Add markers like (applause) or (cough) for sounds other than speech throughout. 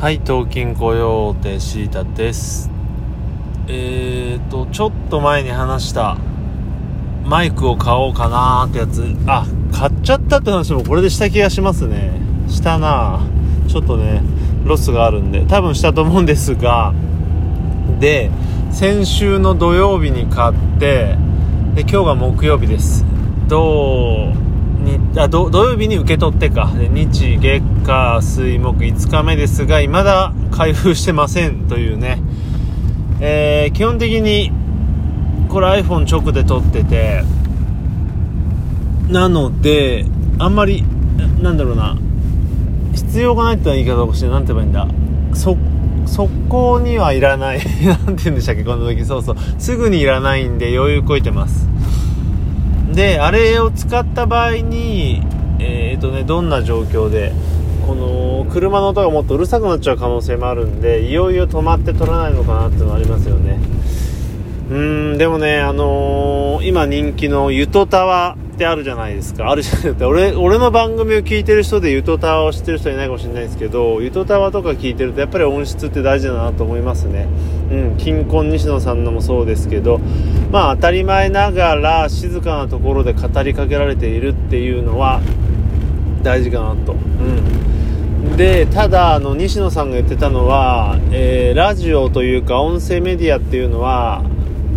はい、東京雇用手シータです。えーと、ちょっと前に話した、マイクを買おうかなーってやつ。あ、買っちゃったって話もこれでした気がしますね。したなちょっとね、ロスがあるんで、多分したと思うんですが、で、先週の土曜日に買って、で、今日が木曜日です。どう、あ土土曜日に受け取ってか。日月火水木5日目ですが未だ開封してませんというね、えー基本的にこれ iPhone 直で撮っててなのであんまりなんだろうな。必要がないって言い方をして何て言えばいいんだ。そ速攻にはいらない。(laughs) なんて言うんでしたっけこの時。そうそう。すぐにいらないんで余裕こいてます。であれを使った場合にえーとねどんな状況でこの車の音がもっとうるさくなっちゃう可能性もあるんでいよいよ止まって撮らないのかなっていうのはありますよね。うんでもねあのー今人気のゆとたわってあるじゃないですか。あるじゃないですか。俺俺の番組を聞いてる人でゆとたわを知ってる人いないかもしれないですけどゆとたわとか聞いてるとやっぱり音質って大事だなと思いますね。うん金婚西野さんのもそうですけどまあ当たり前ながら静かなところで語りかけられているっていうのは大事かなと。うん。でただあの西野さんが言ってたのは、えーラジオというか音声メディアっていうのは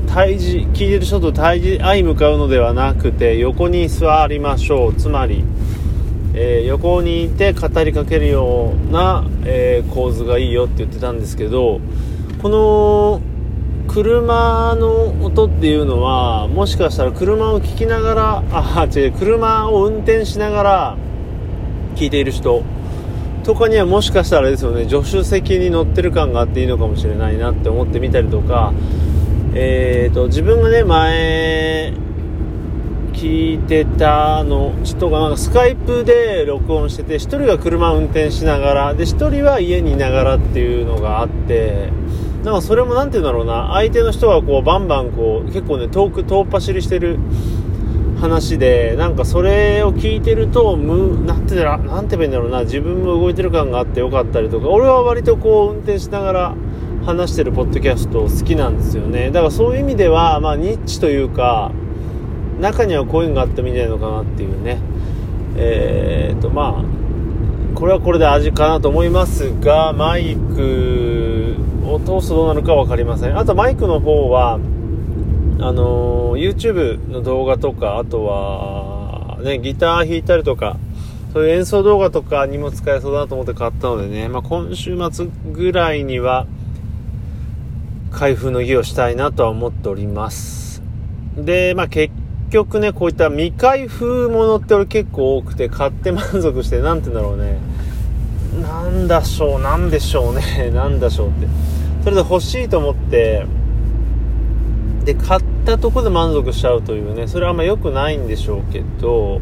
対峙聞いてる人と対峙相向かうのではなくて横に座りましょう。つまり、えー横にいて語りかけるような、えー構図がいいよって言ってたんですけどこの車の音っていうのはもしかしたら車を聞きながらあ違う車を運転しながら聞いている人。とかにはもしかしたらあれですよね助手席に乗ってる感があっていいのかもしれないなって思ってみたりとかえー、と自分がね前聞いてたのちょっとなんかスカイプで録音してて1人が車を運転しながらで1人は家にいながらっていうのがあってなんかそれもなんて言うんだろうな。相手の人がこうバンバンこう結構ね遠く遠っ走りしてる話でなんかそれを聞いてるとむなんてだなんて言えばいいんだろうな。自分も動いてる感があってよかったりとか。俺は割とこう運転しながら話してるポッドキャスト好きなんですよね。だからそういう意味ではまあニッチというか中にはこういうのがあってもいいんじゃないのかなっていうね。えー、とまあこれはこれで味かなと思いますがマイク通すどうなるか分かりません。あとマイクの方はあの YouTube の動画とかあとはねギター弾いたりとかそういう演奏動画とかにも使えそうだなと思って買ったのでね、まあ、今週末ぐらいには開封の儀をしたいなとは思っております。でまあ結局ねこういった未開封ものって俺結構多くて買って満足してなんて言うんだろうね。なんだしょうなんでしょうね。(laughs) なんだしょうって。それで欲しいと思ってで買ったとこで満足しちゃうというね。それはあんま良くないんでしょうけど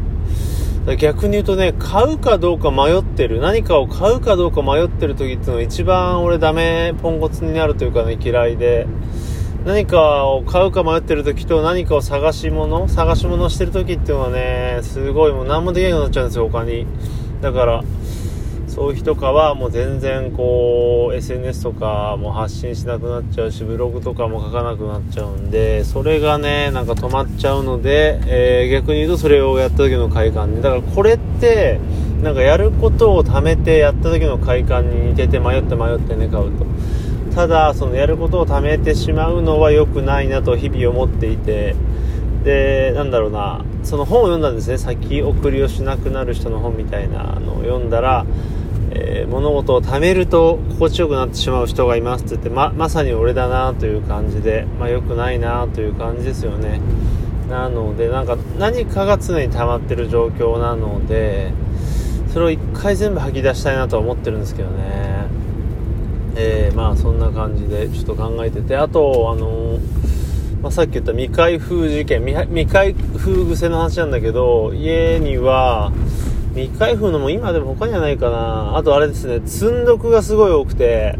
逆に言うとね買うかどうか迷ってる。何かを買うかどうか迷ってる時っていうのが一番俺ダメポンコツになるというかね嫌いで。何かを買うか迷ってる時と何かを探し物探し物してる時っていうのはねすごいもう何もできなくなっちゃうんですよ他に。だからそういう日とかはもう全然こう SNS とかも発信しなくなっちゃうしブログとかも書かなくなっちゃうんでそれがねなんか止まっちゃうので、えー逆に言うとそれをやった時の快感ねだからこれってなんかやることを貯めてやった時の快感に似てて迷って迷ってね買うと。ただそのやることを貯めてしまうのは良くないなと日々思っていて。でなんだろうなその本を読んだんですね。先送りをしなくなる人の本みたいなのを読んだら、えー物事を貯めると心地よくなってしまう人がいますって言ってままさに俺だなという感じで、まあ、良くないなという感じですよね。なのでなんか何かが常に溜まってる状況なのでそれを一回全部吐き出したいなとは思ってるんですけどね。えーまあそんな感じでちょっと考えててあとあのーまあ、さっき言った未開封事件未未開封癖の話なんだけど家には未開封のも今でも他にはないかな。あとあれですね。積んどくがすごい多くて。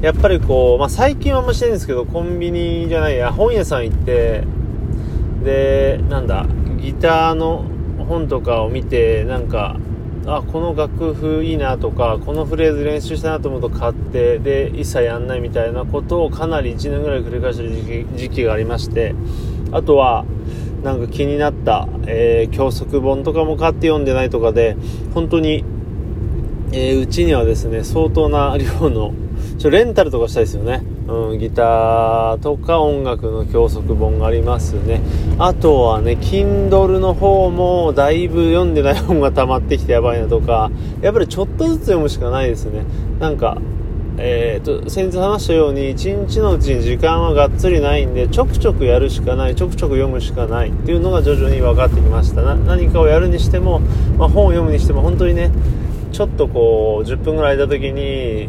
やっぱりこう、まあ、最近はあんましてないんですけどコンビニじゃないや本屋さん行って。でなんだギターの本とかを見てなんかあこの楽譜いいなとかこのフレーズ練習したなと思うと買ってで一切やんないみたいなことをかなり1年ぐらい繰り返してる時期がありまして。あとはなんか気になった、えー、教則本とかも買って読んでないとかで本当にえー、うちにはですね相当な量のちょレンタルとかしたいですよね、うん、ギターとか音楽の教則本がありますね。あとはね Kindle の方もだいぶ読んでない本が溜まってきてやばいなとかやっぱりちょっとずつ読むしかないですね。なんかえーと、先日話したように1日のうちに時間はがっつりないんでちょくちょくやるしかないちょくちょく読むしかないっていうのが徐々に分かってきました。何かをやるにしても、まあ、本を読むにしても本当にねちょっとこう10分ぐらいいた時に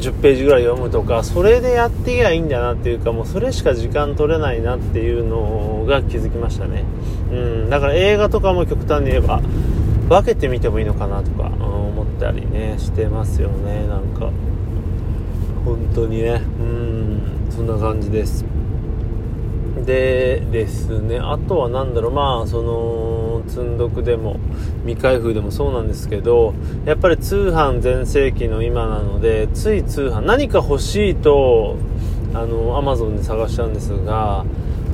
10ページぐらい読むとかそれでやっていけばいいんだなっていうかもうそれしか時間取れないなっていうのが気づきましたね。うんだから映画とかも極端に言えば分けてみてもいいのかなとか、思ったりねしてますよねなんか。本当にね。うん。そんな感じです。でですねあとは何だろう。まあその積んどくでも未開封でもそうなんですけどやっぱり通販全盛期の今なのでつい通販何か欲しいとあの Amazon で探しちゃうんですが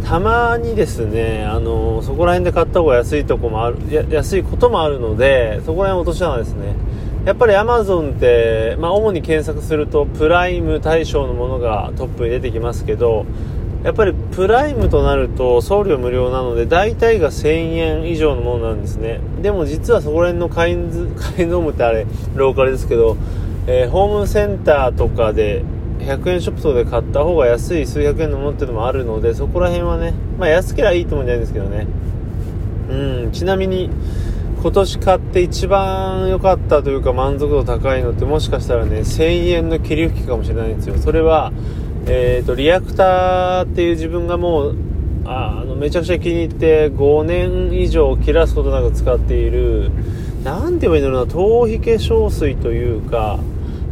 たまにですねあのそこら辺で買った方が安いとこもある安いこともあるのでそこら辺落とし穴ですねやっぱり Amazon って、まあ、主に検索するとプライム対象のものがトップに出てきますけどやっぱりプライムとなると送料無料なので大体が1000円以上のものなんですね。でも実はそこら辺のカインズカインズームってあれローカルですけど、えー、ホームセンターとかで100円ショップとかで買った方が安い数百円のものっていうのもあるのでそこら辺はねまあ安ければいいと思うんじゃないんですけどね。うんちなみに今年買って一番良かったというか満足度高いのってもしかしたらね1000円の霧吹きかもしれないんですよ。それはえーと、リアクターっていう自分がもうあのめちゃくちゃ気に入って5年以上切らすことなく使っている何て言えばいいんだろうな頭皮化粧水というか、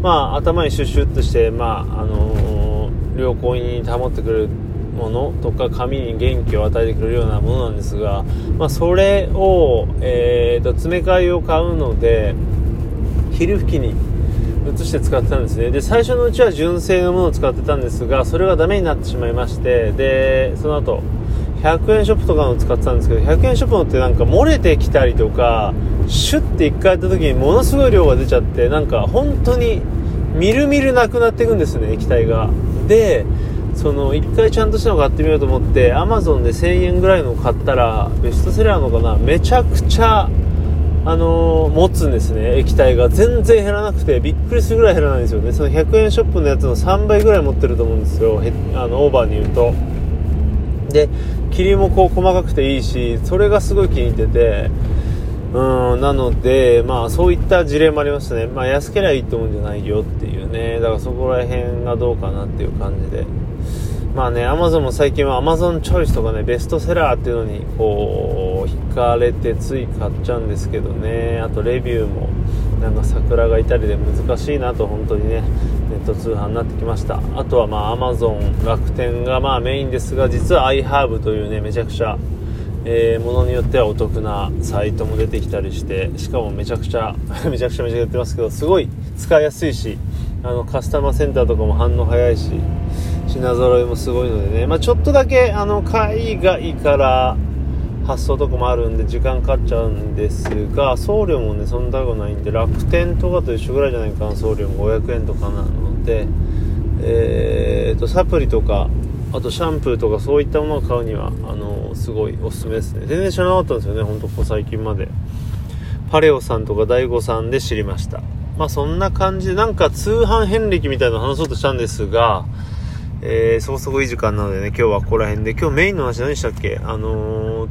まあ、頭にシュッシュッとして、まああのー、良好に保ってくれるものとか髪に元気を与えてくれるようなものなんですが、まあ、それを、えーと詰め替えを買うので霧吹きに移して使ってたんですね。で最初のうちは純正のものを使ってたんですがそれがダメになってしまいましてでその後100円ショップとかの使ってたんですけど100円ショップのってなんか漏れてきたりとかシュッて1回やった時にものすごい量が出ちゃってなんか本当にみるみるなくなっていくんですね液体が。でその1回ちゃんとしたの買ってみようと思って Amazon で1000円ぐらいのを買ったらベストセラーのかな。めちゃくちゃあのー、持つんですね。液体が全然減らなくてびっくりするぐらい減らないんですよね。その100円ショップのやつの3倍ぐらい持ってると思うんですよ。あのオーバーに言うと。で霧もこう細かくていいしそれがすごい気に入っててうんなのでまあそういった事例もありましたね。まあ安ければいいと思うんじゃないよっていうね。だからそこら辺がどうかなっていう感じで。まあね、アマゾンも最近はアマゾンチョイスとかね、ベストセラーっていうのに、こう、惹かれてつい買っちゃうんですけどね、あとレビューも、なんか桜がいたりで難しいなと、本当にね、ネット通販になってきました。あとはまあ、アマゾン、楽天がまあメインですが、実は iHerb というね、めちゃくちゃ、えー、ものによってはお得なサイトも出てきたりして、しかもめちゃくちゃ、(laughs) めちゃくちゃめちゃやってますけど、すごい使いやすいし、あの、カスタマーセンターとかも反応早いし、品揃えもすごいのでね、まあ、ちょっとだけあの海外から発送とかもあるんで時間かかっちゃうんですが送料もねそんな高くないんで楽天とかと一緒ぐらいじゃないかな。送料も500円とかなので。えーと、サプリとかあとシャンプーとかそういったものを買うにはあのすごいおすすめですね。全然知らなかったんですよねほんとここ最近まで。パレオさんとか大悟さんで知りました。まあそんな感じでなんか通販遍歴みたいなの話そうとしたんですがえー、そこそこいい時間なのでね、今日はここら辺で、今日メインの話何でしたっけ？あのー、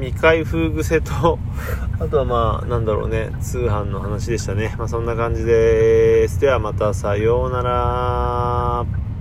未開封癖と (laughs) あとはまあ、なんだろうね、通販の話でしたね。まあそんな感じです。ではまたさようなら。